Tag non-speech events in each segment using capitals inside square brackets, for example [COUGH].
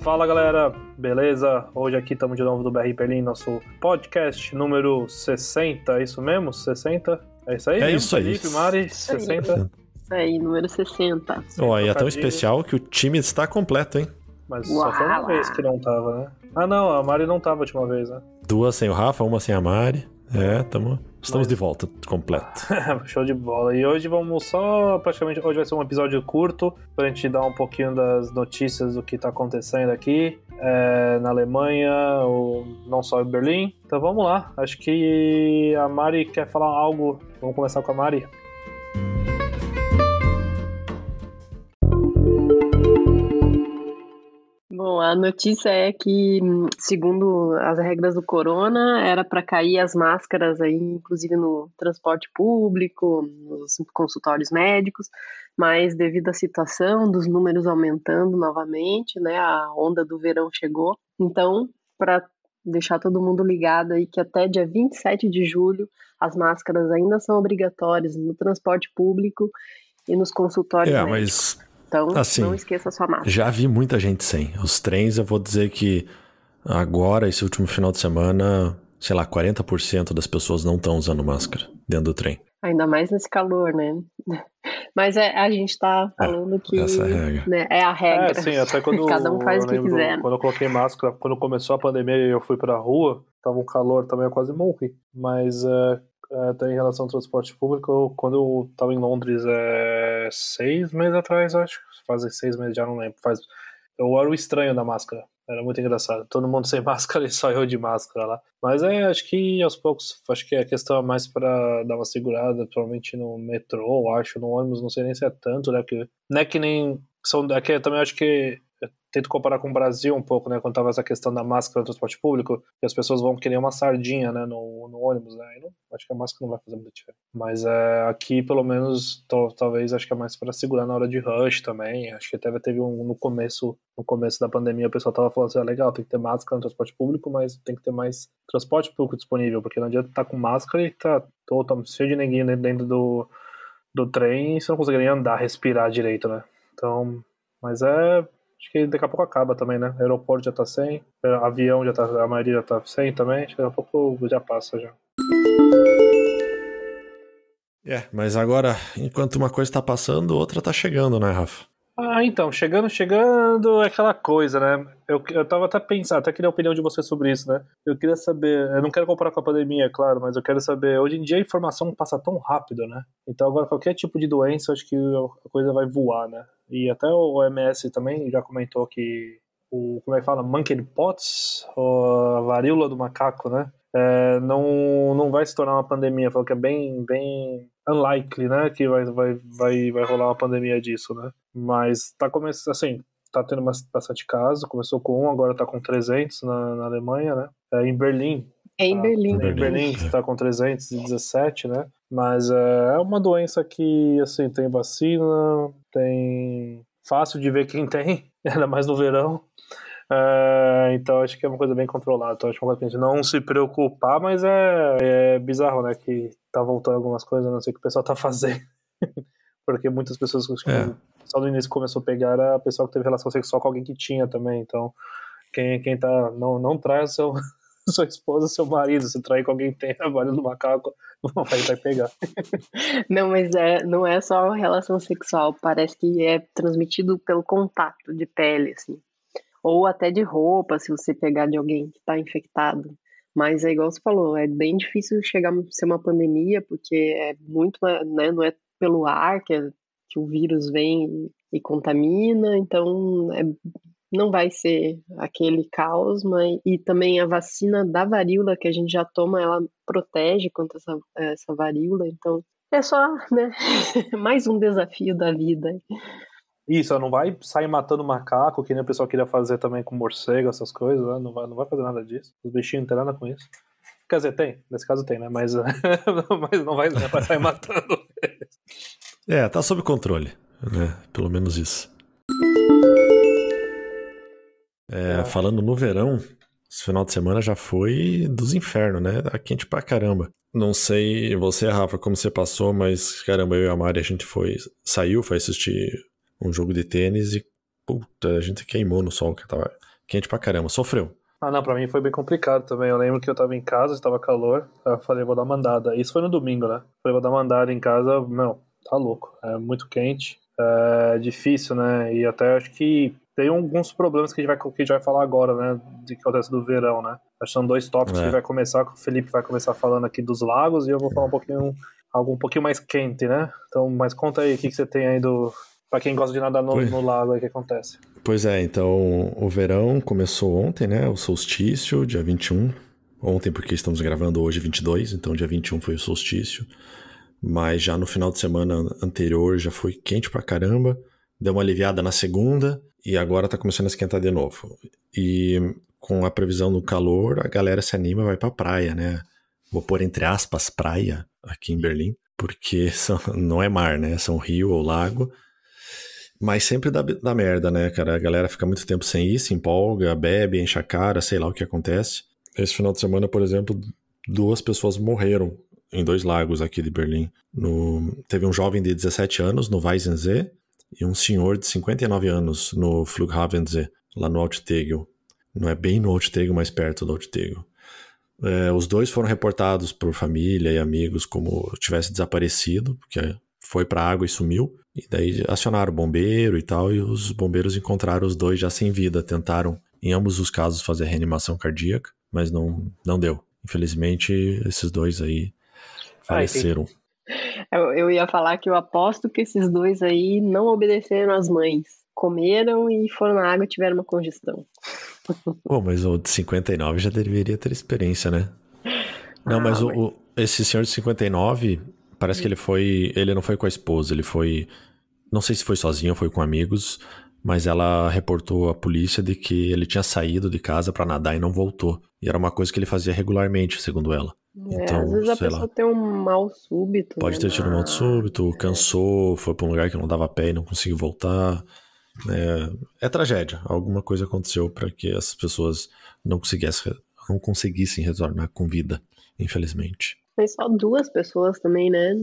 Fala galera, beleza? Hoje aqui estamos de novo do BR Berlim, nosso podcast número 60, é isso mesmo? 60? É isso aí? É mesmo, isso aí. Felipe, Mari, 60. Isso aí, número 60. Ó, e é tão especial que o time está completo, hein? Mas só foi uma Uau. vez que não tava, né? Ah não, a Mari não tava a última vez, né? Duas sem o Rafa, uma sem a Mari. É, tamo, estamos de volta, completo. [LAUGHS] Show de bola. E hoje vamos só, praticamente, hoje vai ser um episódio curto pra gente dar um pouquinho das notícias do que tá acontecendo aqui é, na Alemanha, ou não só em Berlim. Então vamos lá. Acho que a Mari quer falar algo. Vamos começar com a Mari. A notícia é que, segundo as regras do corona, era para cair as máscaras aí, inclusive no transporte público, nos consultórios médicos, mas devido à situação dos números aumentando novamente, né, a onda do verão chegou. Então, para deixar todo mundo ligado aí que até dia 27 de julho as máscaras ainda são obrigatórias no transporte público e nos consultórios É, médicos. mas Então, assim, não esqueça a sua máscara. já vi muita gente sem. Os trens, eu vou dizer que agora, esse último final de semana, sei lá, 40% das pessoas não estão usando máscara dentro do trem. Ainda mais nesse calor, né? [LAUGHS] Mas é, a gente tá falando que essa é a regra. né, é a regra. É, sim, até quando [LAUGHS] Cada um faz o que lembro, quiser. Quando eu coloquei máscara, quando começou a pandemia e eu fui pra rua, tava um calor também, eu quase morri. Mas é, é, até em relação ao transporte público, quando eu tava em Londres é, seis meses atrás, acho. Fazem seis meses, já não lembro. Faz, eu era o estranho da máscara. Era muito engraçado. Todo mundo sem [LAUGHS] máscara e só eu de máscara lá. Mas é, acho que aos poucos, acho que a questão é mais pra dar uma segurada, provavelmente no metrô, acho, no ônibus, não sei nem se é tanto, né? Porque não é que nem. São, é que também acho que. Tento comparar com o Brasil um pouco, né? Quando tava essa questão da máscara no transporte público, que as pessoas vão querer uma sardinha, né? No, no ônibus, né? Não, acho que a máscara não vai fazer muita diferença. Mas é, aqui, pelo menos, talvez acho que é mais para segurar na hora de rush também. Acho que até teve um no começo, no começo da pandemia, o pessoal tava falando assim, ah, legal, tem que ter máscara no transporte público, mas tem que ter mais transporte público disponível, porque não adianta estar com máscara e tá, tá cheio de ninguém dentro do, do trem e você não consegue nem andar, respirar direito, né? Então, mas é. Acho que daqui a pouco acaba também, né? Aeroporto já tá sem, avião já tá, a maioria já tá sem também. Acho que daqui a pouco já passa já. É, mas agora, enquanto uma coisa tá passando, outra tá chegando, né, Rafa? Ah, então, chegando, chegando, é aquela coisa, né? Eu, eu tava até pensando, até queria a opinião de você sobre isso, né? Eu queria saber, eu não quero comparar com a pandemia, é claro, mas eu quero saber, hoje em dia a informação passa tão rápido, né? Então agora qualquer tipo de doença, acho que a coisa vai voar, né? E até o OMS também já comentou que o, como é que fala, monkeypox, ou a varíola do macaco, né? É, não, não vai se tornar uma pandemia, falou que é bem, bem unlikely, né, que vai, vai, vai, vai rolar uma pandemia disso, né? Mas tá começando, assim, tá tendo bas- bastante caso, começou com um, agora tá com 300 na, na Alemanha, né? É, em Berlim, É em tá- Berlim. Em Berlim. Berlim está com 317, né? Mas é uma doença que, assim, tem vacina, tem fácil de ver quem [LAUGHS] tem, ainda mais no verão. É, então acho que é uma coisa bem controlada. Então acho que é uma coisa pra gente não se preocupar, mas é, é bizarro, né? Que tá voltando algumas coisas, não sei o que o pessoal tá [LAUGHS] fazendo. Porque muitas pessoas, que É. só no início começou a pegar era a pessoa que teve relação sexual com alguém que tinha também. Então, quem, quem tá. Não, não traz seu, [LAUGHS] sua esposa, seu marido. Se trair com alguém que tem varíola do macaco, não vai, vai pegar. [LAUGHS] Não, mas é, não é só relação sexual, parece que é transmitido pelo contato de pele, assim. Ou até de roupa, se você pegar de alguém que está infectado. Mas é igual você falou, é bem difícil chegar a ser uma pandemia, porque é muito, né, não é pelo ar que, é- que o vírus vem e contamina, então é, não vai ser aquele caos, mas e também a vacina da varíola que a gente já toma, ela protege contra essa, essa varíola, então é só, né, [LAUGHS] mais um desafio da vida. Isso, não vai sair matando macaco, que nem o pessoal queria fazer também com morcego, essas coisas, né? não, vai, não vai fazer nada disso. Os bichinhos não tem nada com isso. Quer dizer, tem, nesse caso tem, né? Mas, [LAUGHS] mas não vai, não vai sair matando. É, tá sob controle, né? Pelo menos isso. É, falando no verão, esse final de semana já foi dos infernos, né? Tá quente pra caramba. Não sei você, Rafa, como você passou, mas caramba, eu e a Mari, a gente foi, saiu, foi assistir um jogo de tênis e puta, a gente queimou no sol, que tava quente pra caramba. Sofreu. Ah, não, pra mim foi bem complicado também. Eu lembro que eu tava em casa, estava calor. Eu falei, vou dar uma andada. Isso foi no domingo, né? Falei, vou dar uma andada em casa. Meu, tá louco. É muito quente. É difícil, né? E até acho que tem alguns problemas que a gente vai, que a gente vai falar agora, né? De que acontece do verão, né? Acho que são dois tópicos é. que vai começar. O Felipe vai começar falando aqui dos lagos e eu vou falar um pouquinho, algo um pouquinho mais quente, né? Então, mas conta aí o que, que você tem aí do. Pra quem gosta de nadar no, no lago, aí o que acontece. Pois é, então o verão começou ontem, né? O solstício, dia 21. Ontem, porque estamos gravando hoje 22, então dia 21 foi o solstício. Mas já no final de semana anterior já foi quente pra caramba. Deu uma aliviada na segunda e agora tá começando a esquentar de novo. E com a previsão do calor, a galera se anima e vai pra praia, né? Vou pôr entre aspas praia aqui em Berlim, porque [LAUGHS] são, não é mar, né? São rio ou lago. Mas sempre dá, dá merda, né, cara? A galera fica muito tempo sem ir, se empolga, bebe, enche a cara, sei lá o que acontece. Esse final de semana, por exemplo, duas pessoas morreram em dois lagos aqui de Berlim. No, teve um jovem de 17 anos no Weissensee e um senhor de 59 anos no Flughavensee, lá no Alttegel. Não é bem no Alttegel, mas perto do Alttegel. É, os dois foram reportados por família e amigos como tivesse desaparecido, porque foi para a água e sumiu. E daí acionaram o bombeiro e tal, e os bombeiros encontraram os dois já sem vida. Tentaram, em ambos os casos, fazer reanimação cardíaca, mas não, não deu. Infelizmente, esses dois aí faleceram. Eu, eu ia falar que eu aposto que esses dois aí não obedeceram às mães. Comeram e foram na água e tiveram uma congestão. [LAUGHS] Pô, mas o de 59 já deveria ter experiência, né? Não, ah, mas, mas... O, o, esse senhor de 59, Parece que ele foi. Ele não foi com a esposa, ele foi. Não sei se foi sozinho ou foi com amigos, mas ela reportou à polícia de que ele tinha saído de casa para nadar e não voltou. E era uma coisa que ele fazia regularmente, segundo ela. É, então, às vezes a pessoa lá. tem um mal súbito. Pode né? ter tido um mal súbito, cansou, foi para um lugar que não dava pé e não conseguiu voltar. É, é tragédia. Alguma coisa aconteceu para que as pessoas não conseguissem, não conseguissem retornar com vida, infelizmente. Tem só duas pessoas também, né?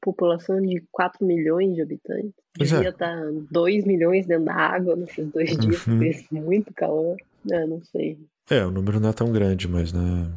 População de 4 milhões de habitantes. Pois Devia é. estar 2 milhões dentro da água nesses dois dias, uhum. fez muito calor. É, não sei. É, o número não é tão grande, mas né.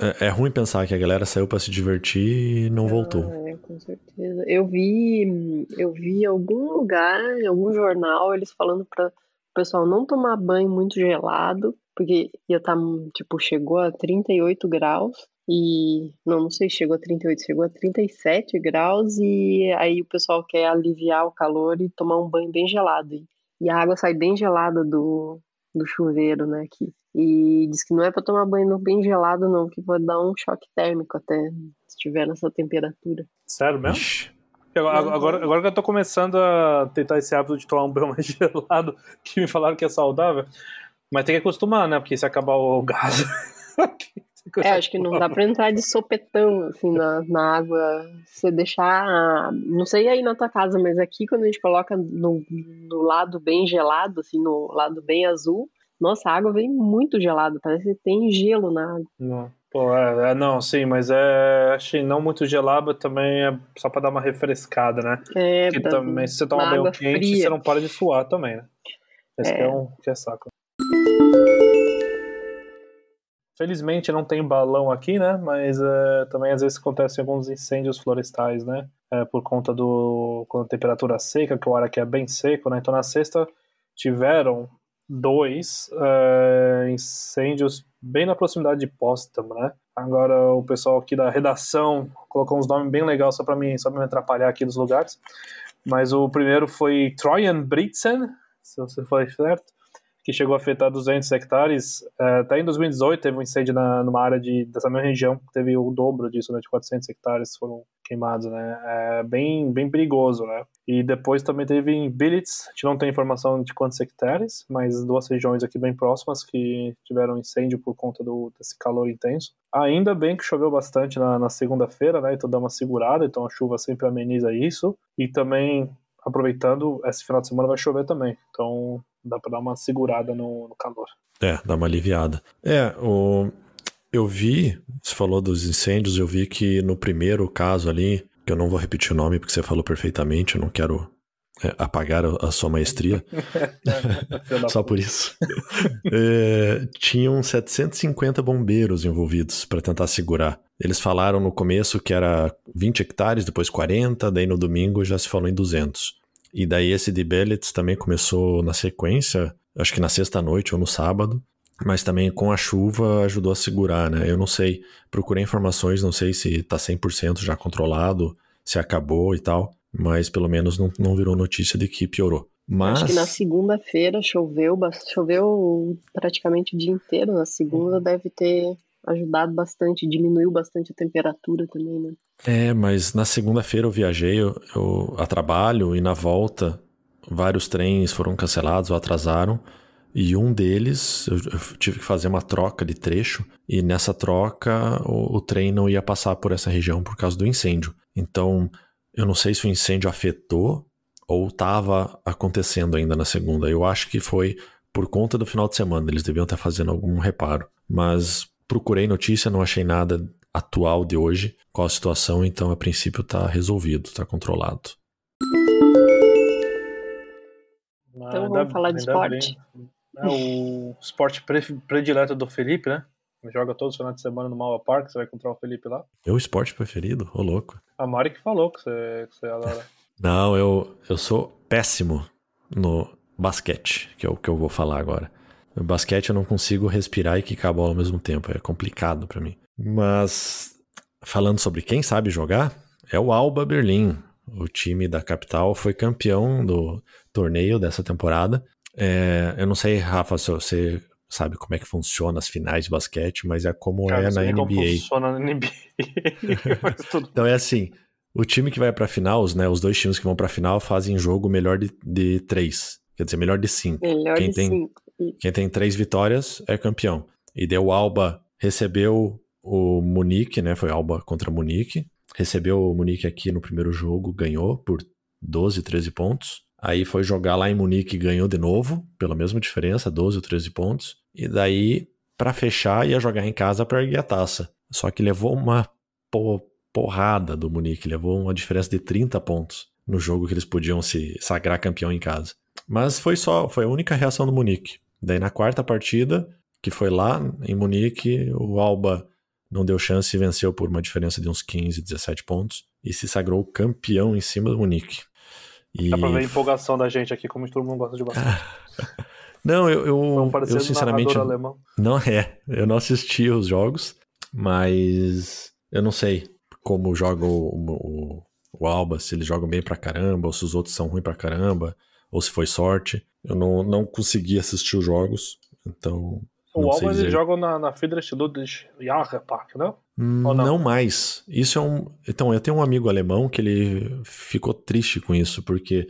É, é ruim pensar que a galera saiu para se divertir e não ah, voltou. É, com certeza. Eu vi, eu vi em algum lugar, em algum jornal, eles falando para o pessoal não tomar banho muito gelado, porque ia estar, tá, tipo, chegou a 38 graus e não, não sei, chegou a 38, chegou a 37 graus e aí o pessoal quer aliviar o calor e tomar um banho bem gelado. E, a água sai bem gelada do, do chuveiro, né, aqui. E diz que não é para tomar banho bem gelado não, que pode dar um choque térmico até se estiver nessa temperatura. Sério mesmo? Agora, agora, agora que eu tô começando a tentar esse hábito de tomar um banho [LAUGHS] mais gelado, que me falaram que é saudável, mas tem que acostumar, né? Porque se acabar o gás. [LAUGHS] É, acho que não dá pra entrar de sopetão, assim, na, na água. Você deixar. Não sei aí na tua casa, mas aqui quando a gente coloca no, no lado bem gelado, assim, no lado bem azul, nossa, a água vem muito gelada, parece que tem gelo na água. Não. Pô, é, é, não, sim, mas é, achei não muito gelada também é só pra dar uma refrescada, né? É, Porque também, se você toma banho quente, fria. você não para de suar também, né? Esse é. Que é um que é saco. Felizmente não tem balão aqui, né? Mas é, também às vezes acontecem alguns incêndios florestais, né? É, por conta do com a temperatura seca, que o ar aqui é bem seco, né? Então na sexta tiveram dois é, incêndios bem na proximidade de Potsdam, né? Agora o pessoal aqui da redação colocou uns nomes bem legais só para mim, só me atrapalhar aqui dos lugares. Mas o primeiro foi Trojan Britzen, se você for certo que chegou a afetar 200 hectares. É, até em 2018 teve um incêndio na, numa área de, dessa mesma região, que teve o dobro disso, né, de 400 hectares foram queimados, né, é bem, bem perigoso, né. E depois também teve em Billits, a gente não tem informação de quantos hectares, mas duas regiões aqui bem próximas que tiveram incêndio por conta do, desse calor intenso. Ainda bem que choveu bastante na, na segunda-feira, né, então dá uma segurada, então a chuva sempre ameniza isso. E também aproveitando, esse final de semana vai chover também. Então dá para dar uma segurada no, no, calor. É, dá uma aliviada. É, o, eu vi, você falou dos incêndios, eu vi que no primeiro caso ali, que eu não vou repetir o nome porque você falou perfeitamente, eu não quero é, apagaram a sua maestria. [LAUGHS] Só por isso. é, tinham 750 bombeiros envolvidos para tentar segurar. Eles falaram no começo que era 20 hectares, depois 40, daí no domingo já se falou em 200. E daí esse de Bellets também começou na sequência, acho que na sexta noite ou no sábado, mas também com a chuva ajudou a segurar, né? Eu não sei, procurei informações, não sei se tá 100% já controlado, se acabou e tal, mas pelo menos não, não virou notícia de que piorou. Mas... Acho que na segunda-feira choveu, choveu praticamente o dia inteiro. Na segunda deve ter ajudado bastante, diminuiu bastante a temperatura também, né? É, mas na segunda-feira eu viajei eu, eu, a trabalho e na volta vários trens foram cancelados ou atrasaram. E um deles, eu, eu tive que fazer uma troca de trecho, e nessa troca o, o trem não ia passar por essa região por causa do incêndio. Então, eu não sei se o incêndio afetou ou estava acontecendo ainda na segunda. Eu acho que foi por conta do final de semana, eles deviam estar fazendo algum reparo. Mas procurei notícia, não achei nada atual de hoje, qual a situação, então a princípio está resolvido, está controlado. Então vamos falar de esporte. É o esporte predileto do Felipe, né? Joga todos os finais de semana no Malva Park, você vai encontrar o Felipe lá. Meu esporte preferido? Ô, louco. A Mari que falou que você, que você adora. [LAUGHS] Não, eu, eu sou péssimo no basquete, que é o que eu vou falar agora. No basquete eu não consigo respirar e quicar a bola ao mesmo tempo, é complicado para mim. Mas falando sobre quem sabe jogar, é o Alba Berlim. O time da capital foi campeão do torneio dessa temporada. É, eu não sei, Rafa, se você sabe como é que funciona as finais de basquete, mas é como Cara, é na NBA. Como funciona na NBA. [LAUGHS] então é assim, o time que vai para final, os, né, os dois times que vão para final fazem jogo melhor de, de três, quer dizer, melhor de cinco. Melhor quem de tem, cinco. Quem tem três vitórias é campeão. E deu Alba recebeu o Munique, né? Foi Alba contra Munique. Recebeu o Munique aqui no primeiro jogo, ganhou por 12, 13 pontos. Aí foi jogar lá em Munique e ganhou de novo, pela mesma diferença, 12 ou 13 pontos. E daí, para fechar, ia jogar em casa para erguer a taça. Só que levou uma porrada do Munique, levou uma diferença de 30 pontos no jogo que eles podiam se sagrar campeão em casa. Mas foi só, foi a única reação do Munique. Daí na quarta partida, que foi lá em Munique, o Alba não deu chance e venceu por uma diferença de uns 15, 17 pontos e se sagrou campeão em cima do Munique. E... Dá pra ver a empolgação da gente aqui, como todo mundo gosta de basquete. [LAUGHS] não, eu, eu, eu sinceramente. Não é. Eu não assisti os jogos, mas eu não sei como joga o, o, o Alba, se eles jogam bem pra caramba, ou se os outros são ruins pra caramba, ou se foi sorte. Eu não, não consegui assistir os jogos, então. O Alba eles jogam na, na Friedrich Ludwig Park, não? Hum, não? não? mais. Isso é um. Então, eu tenho um amigo alemão que ele ficou triste com isso, porque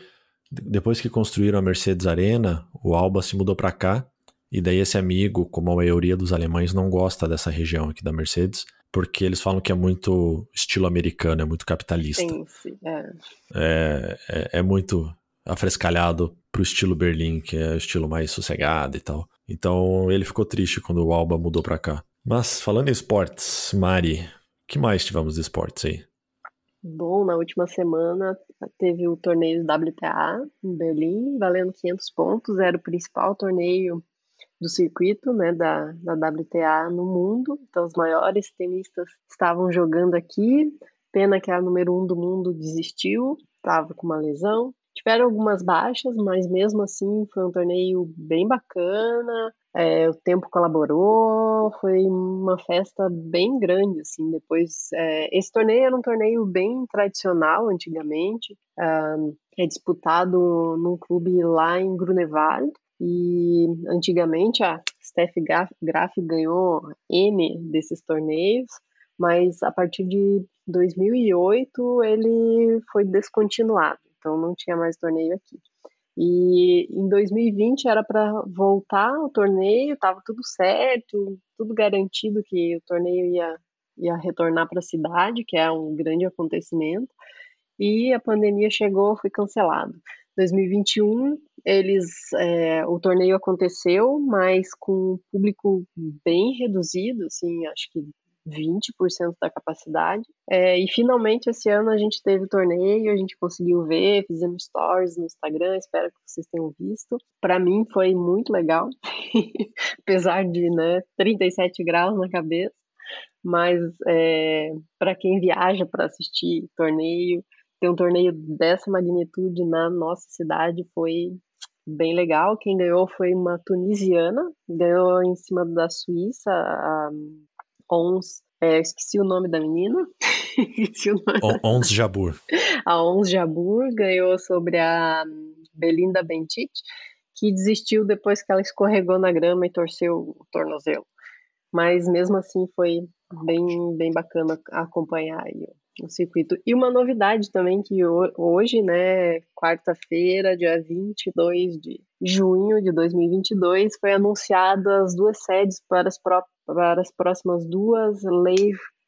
depois que construíram a Mercedes Arena, o Alba se mudou para cá. E daí esse amigo, como a maioria dos alemães, não gosta dessa região aqui da Mercedes, porque eles falam que é muito estilo americano, é muito capitalista. Sim, sim, é. É, é, é muito afrescalhado pro estilo Berlim, que é o estilo mais sossegado e tal. Então ele ficou triste quando o Alba mudou para cá. Mas falando em esportes, Mari, que mais tivemos de esportes aí? Bom, na última semana teve o torneio WTA em Berlim, valendo 500 pontos. Era o principal torneio do circuito né, da, da WTA no mundo. Então, os maiores tenistas estavam jogando aqui. Pena que a número um do mundo desistiu, estava com uma lesão. Tiveram algumas baixas, mas mesmo assim foi um torneio bem bacana. É, o tempo colaborou, foi uma festa bem grande, assim. Depois, é, esse torneio era um torneio bem tradicional antigamente. é disputado num clube lá em Grunewald. E antigamente a Steph Graf ganhou N desses torneios, mas a partir de 2008 ele foi descontinuado então não tinha mais torneio aqui. E em 2020 era para voltar o torneio, estava tudo certo, tudo garantido que o torneio ia, ia retornar para a cidade, que é um grande acontecimento. E a pandemia chegou, foi cancelado. 2021 eles é, o torneio aconteceu, mas com um público bem reduzido, assim, acho que 20% da capacidade. É, e finalmente esse ano a gente teve o torneio, a gente conseguiu ver, fizemos stories no Instagram, espero que vocês tenham visto. Para mim foi muito legal, [LAUGHS] apesar de né, 37 graus na cabeça. Mas é, para quem viaja para assistir torneio, ter um torneio dessa magnitude na nossa cidade foi bem legal. Quem ganhou foi uma tunisiana, ganhou em cima da Suíça, a Ons, é, esqueci o nome da menina. [LAUGHS] Ons Jabur. A Ons Jabur ganhou sobre a Belinda Bentit, que desistiu depois que ela escorregou na grama e torceu o tornozelo. Mas mesmo assim foi bem, bem bacana acompanhar aí o circuito. E uma novidade também que hoje, né, quarta-feira, dia 22 de junho de 2022, foi anunciada as duas sedes para as, para as próximas duas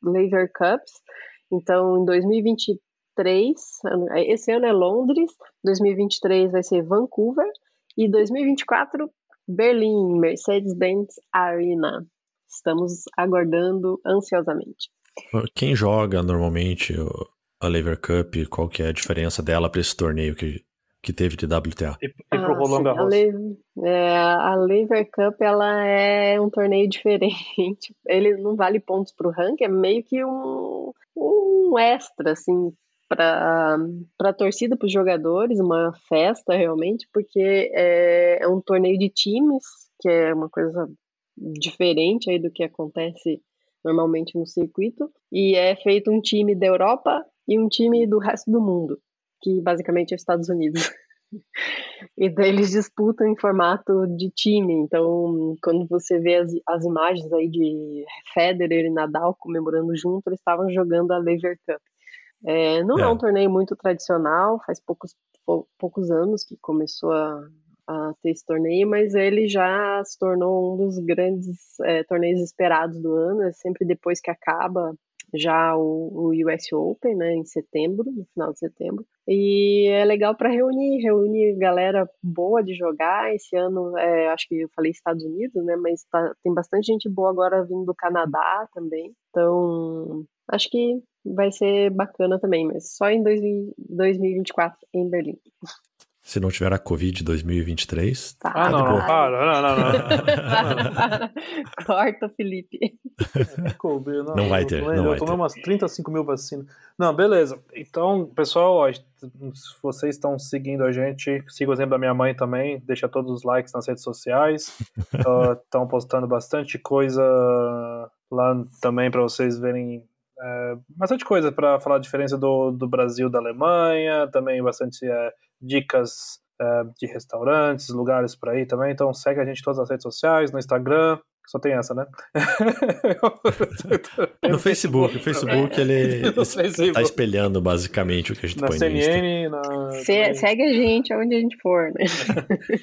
Lever Cups. Então, em 2023, esse ano é Londres, 2023 vai ser Vancouver e 2024 Berlim, Mercedes-Benz Arena. Estamos aguardando ansiosamente. Quem joga normalmente a Lever Cup? Qual que é a diferença dela para esse torneio que, que teve de WTA? E, e pro ah, Roland Garros? A, é, a Lever Cup ela é um torneio [LAUGHS] diferente. Ele não vale pontos para o ranking, é meio que um, um extra, assim, para a torcida, para os jogadores, uma festa realmente, porque é, é um torneio de times, que é uma coisa diferente aí do que acontece normalmente no circuito, e é feito um time da Europa e um time do resto do mundo, que basicamente é os Estados Unidos. [LAUGHS] e daí eles disputam em formato de time. Então, quando você vê as, as imagens aí de Federer e Nadal comemorando junto, eles estavam jogando a Lever Cup. É, não é. é um torneio muito tradicional, faz poucos, poucos anos que começou a, a ter esse torneio, mas ele já se tornou um dos grandes é, torneios esperados do ano, é sempre depois que acaba já o, o US Open, né, em setembro, no final de setembro. E é legal para reunir, reunir galera boa de jogar. Esse ano, é, acho que eu falei Estados Unidos, né, mas tá, tem bastante gente boa agora vindo do Canadá também. Então, acho que vai ser bacana também, mas só em 2024 em Berlim. Se não tiver a Covid 2023. Tá, ah, não, não, para, não, não, não. [LAUGHS] Corta, Felipe. É, não, não vai ter. Não, não vai tomei umas 35 mil vacinas. Não, beleza. Então, pessoal, ó, se vocês estão seguindo a gente, siga o exemplo da minha mãe também, deixa todos os likes nas redes sociais. [LAUGHS] Estão uh, postando bastante coisa lá também para vocês verem é, bastante coisa para falar a diferença do, do Brasil da Alemanha, também bastante é, dicas é, de restaurantes, lugares por aí também. Então segue a gente em todas as redes sociais, no Instagram, só tem essa, né? [LAUGHS] no Facebook, o Facebook ele [LAUGHS] está espelhando basicamente o que a gente na põe CNN, no Insta. Na... Se, segue a gente onde a gente for, né? [LAUGHS]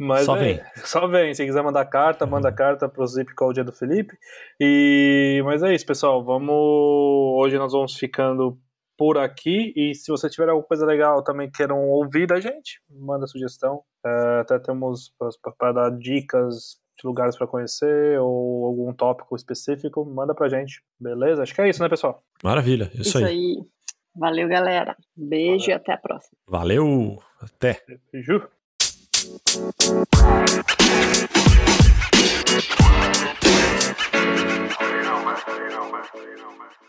Mas só vem. Só vem. Se quiser mandar carta, uhum. manda carta pro Zip Code do Felipe. E mas é isso, pessoal. Vamos hoje nós vamos ficando por aqui e se você tiver alguma coisa legal também queiram ouvir da gente, manda sugestão. É, até temos para dar dicas de lugares para conhecer ou algum tópico específico, manda pra gente. Beleza? Acho que é isso, né, pessoal? Maravilha. Isso, isso aí. aí. Valeu, galera. Beijo Valeu. e até a próxima. Valeu. Até. Beijo. You know, man. You know, man. You know, man.